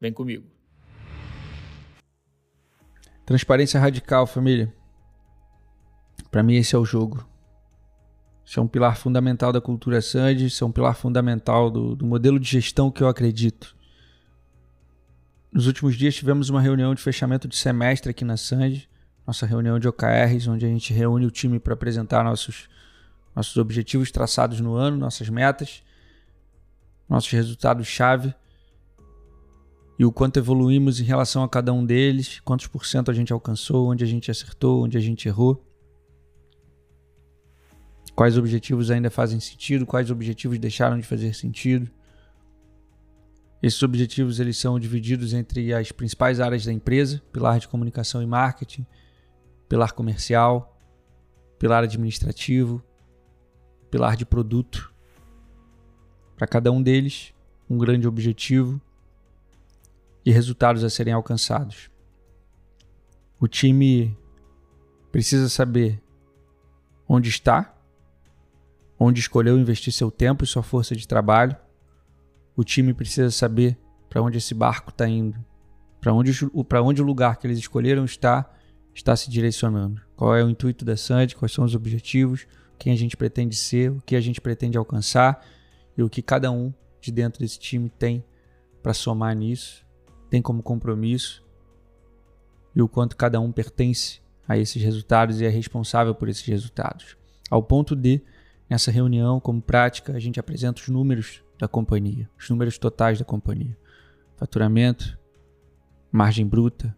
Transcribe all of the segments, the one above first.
Vem comigo. Transparência radical, família. Para mim, esse é o jogo. Isso é um pilar fundamental da cultura Sandy, isso é um pilar fundamental do, do modelo de gestão que eu acredito. Nos últimos dias tivemos uma reunião de fechamento de semestre aqui na Sandy, nossa reunião de OKRs, onde a gente reúne o time para apresentar nossos, nossos objetivos traçados no ano, nossas metas, nossos resultados-chave e o quanto evoluímos em relação a cada um deles, quantos por cento a gente alcançou, onde a gente acertou, onde a gente errou. Quais objetivos ainda fazem sentido, quais objetivos deixaram de fazer sentido. Esses objetivos eles são divididos entre as principais áreas da empresa, pilar de comunicação e marketing, pilar comercial, pilar administrativo, pilar de produto. Para cada um deles, um grande objetivo e resultados a serem alcançados. O time precisa saber onde está, onde escolheu investir seu tempo e sua força de trabalho. O time precisa saber para onde esse barco está indo, para onde, onde o lugar que eles escolheram está, está se direcionando. Qual é o intuito da Sandy, quais são os objetivos, quem a gente pretende ser, o que a gente pretende alcançar e o que cada um de dentro desse time tem para somar nisso tem como compromisso e o quanto cada um pertence a esses resultados e é responsável por esses resultados. Ao ponto de, nessa reunião, como prática, a gente apresenta os números da companhia, os números totais da companhia: faturamento, margem bruta,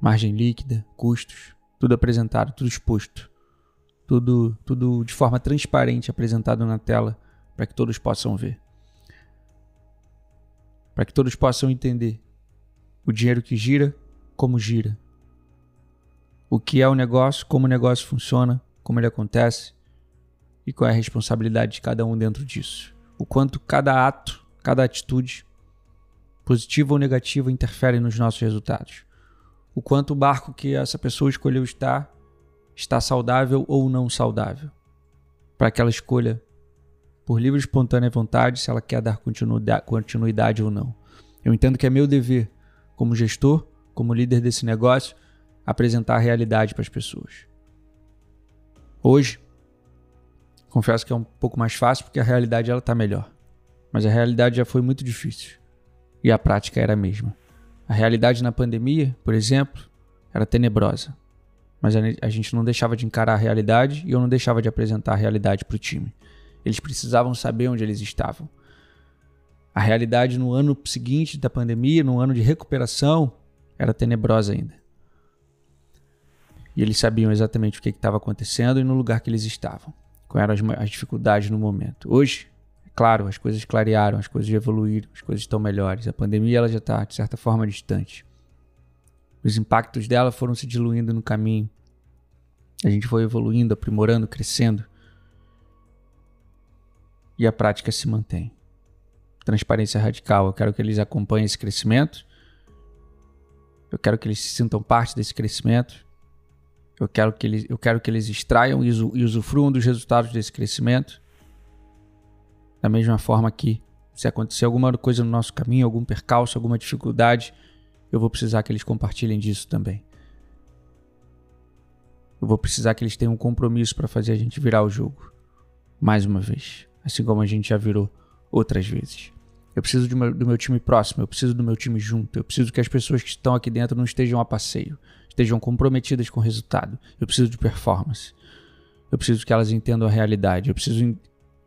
margem líquida, custos, tudo apresentado, tudo exposto, tudo, tudo de forma transparente apresentado na tela para que todos possam ver. Para que todos possam entender o dinheiro que gira, como gira. O que é o negócio, como o negócio funciona, como ele acontece e qual é a responsabilidade de cada um dentro disso. O quanto cada ato, cada atitude, positiva ou negativa, interfere nos nossos resultados. O quanto o barco que essa pessoa escolheu estar está saudável ou não saudável. Para que ela escolha por livre e espontânea vontade se ela quer dar continuidade ou não. Eu entendo que é meu dever como gestor, como líder desse negócio, apresentar a realidade para as pessoas. Hoje, confesso que é um pouco mais fácil porque a realidade ela está melhor. Mas a realidade já foi muito difícil e a prática era a mesma. A realidade na pandemia, por exemplo, era tenebrosa. Mas a gente não deixava de encarar a realidade e eu não deixava de apresentar a realidade para o time. Eles precisavam saber onde eles estavam. A realidade no ano seguinte da pandemia, no ano de recuperação, era tenebrosa ainda. E eles sabiam exatamente o que estava acontecendo e no lugar que eles estavam, quais eram as, as dificuldades no momento. Hoje, é claro, as coisas clarearam, as coisas evoluíram, as coisas estão melhores. A pandemia ela já está, de certa forma, distante. Os impactos dela foram se diluindo no caminho. A gente foi evoluindo, aprimorando, crescendo. E a prática se mantém transparência radical. Eu quero que eles acompanhem esse crescimento. Eu quero que eles se sintam parte desse crescimento. Eu quero que eles, eu quero que eles extraiam e usufruam dos resultados desse crescimento. Da mesma forma que, se acontecer alguma coisa no nosso caminho, algum percalço, alguma dificuldade, eu vou precisar que eles compartilhem disso também. Eu vou precisar que eles tenham um compromisso para fazer a gente virar o jogo. Mais uma vez. Assim como a gente já virou outras vezes. Eu preciso meu, do meu time próximo, eu preciso do meu time junto, eu preciso que as pessoas que estão aqui dentro não estejam a passeio, estejam comprometidas com o resultado. Eu preciso de performance. Eu preciso que elas entendam a realidade. Eu preciso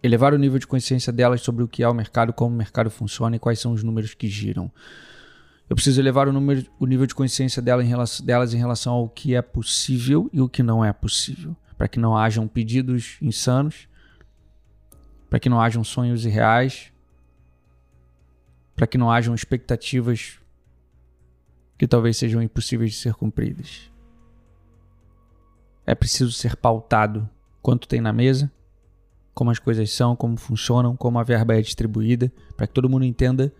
elevar o nível de consciência delas sobre o que é o mercado, como o mercado funciona e quais são os números que giram. Eu preciso elevar o, número, o nível de consciência dela em relação, delas em relação ao que é possível e o que não é possível, para que não hajam pedidos insanos, para que não hajam sonhos irreais, para que não hajam expectativas que talvez sejam impossíveis de ser cumpridas. É preciso ser pautado quanto tem na mesa, como as coisas são, como funcionam, como a verba é distribuída, para que todo mundo entenda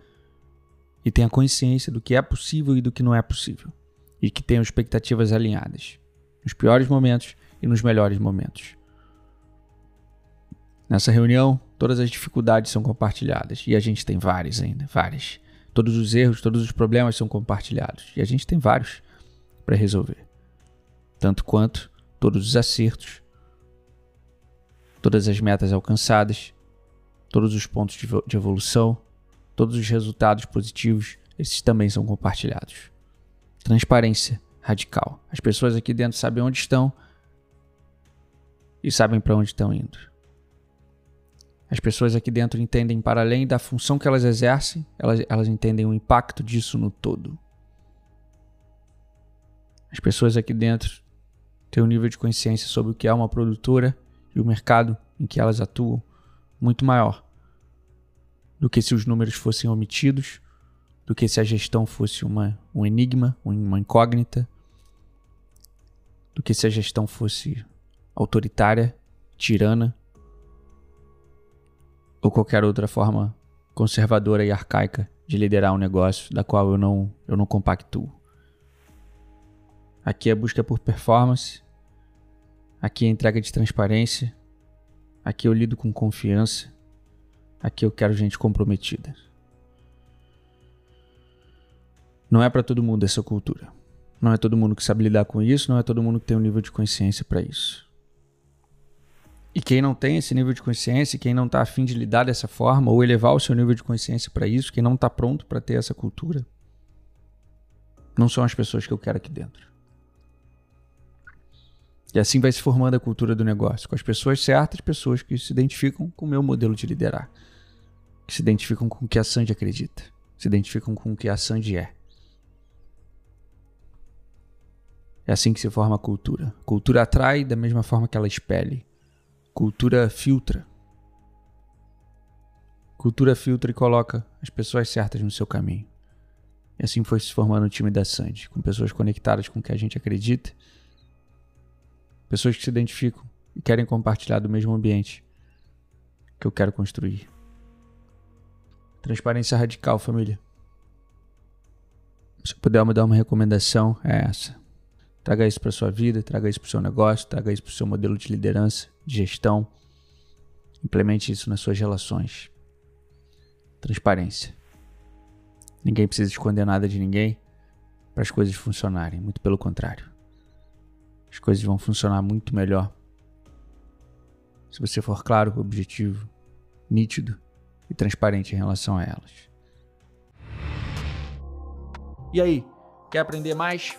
e tenha consciência do que é possível e do que não é possível, e que tenham expectativas alinhadas, nos piores momentos e nos melhores momentos. Nessa reunião, todas as dificuldades são compartilhadas, e a gente tem várias ainda, várias. Todos os erros, todos os problemas são compartilhados, e a gente tem vários para resolver. Tanto quanto todos os acertos, todas as metas alcançadas, todos os pontos de evolução, todos os resultados positivos, esses também são compartilhados. Transparência radical. As pessoas aqui dentro sabem onde estão e sabem para onde estão indo. As pessoas aqui dentro entendem, para além da função que elas exercem, elas, elas entendem o impacto disso no todo. As pessoas aqui dentro têm um nível de consciência sobre o que é uma produtora e o mercado em que elas atuam muito maior do que se os números fossem omitidos, do que se a gestão fosse uma, um enigma, uma incógnita, do que se a gestão fosse autoritária, tirana ou qualquer outra forma conservadora e arcaica de liderar um negócio da qual eu não, eu não compactuo. Aqui é busca por performance, aqui é entrega de transparência, aqui eu lido com confiança, aqui eu quero gente comprometida. Não é para todo mundo essa cultura. Não é todo mundo que sabe lidar com isso, não é todo mundo que tem um nível de consciência para isso. Quem não tem esse nível de consciência, quem não está afim de lidar dessa forma ou elevar o seu nível de consciência para isso, quem não está pronto para ter essa cultura, não são as pessoas que eu quero aqui dentro. E assim vai se formando a cultura do negócio, com as pessoas certas, pessoas que se identificam com o meu modelo de liderar, que se identificam com o que a Sandy acredita, se identificam com o que a Sandy é. É assim que se forma a cultura. A cultura atrai da mesma forma que ela expele. Cultura filtra. Cultura filtra e coloca as pessoas certas no seu caminho. E assim foi se formando o time da Sandy, com pessoas conectadas com o que a gente acredita Pessoas que se identificam e querem compartilhar do mesmo ambiente que eu quero construir. Transparência radical, família. Se eu puder me dar uma recomendação, é essa. Traga isso para sua vida, traga isso para o seu negócio, traga isso para o seu modelo de liderança, de gestão. Implemente isso nas suas relações. Transparência. Ninguém precisa esconder nada de ninguém para as coisas funcionarem, muito pelo contrário as coisas vão funcionar muito melhor. Se você for claro, objetivo, nítido e transparente em relação a elas. E aí, quer aprender mais?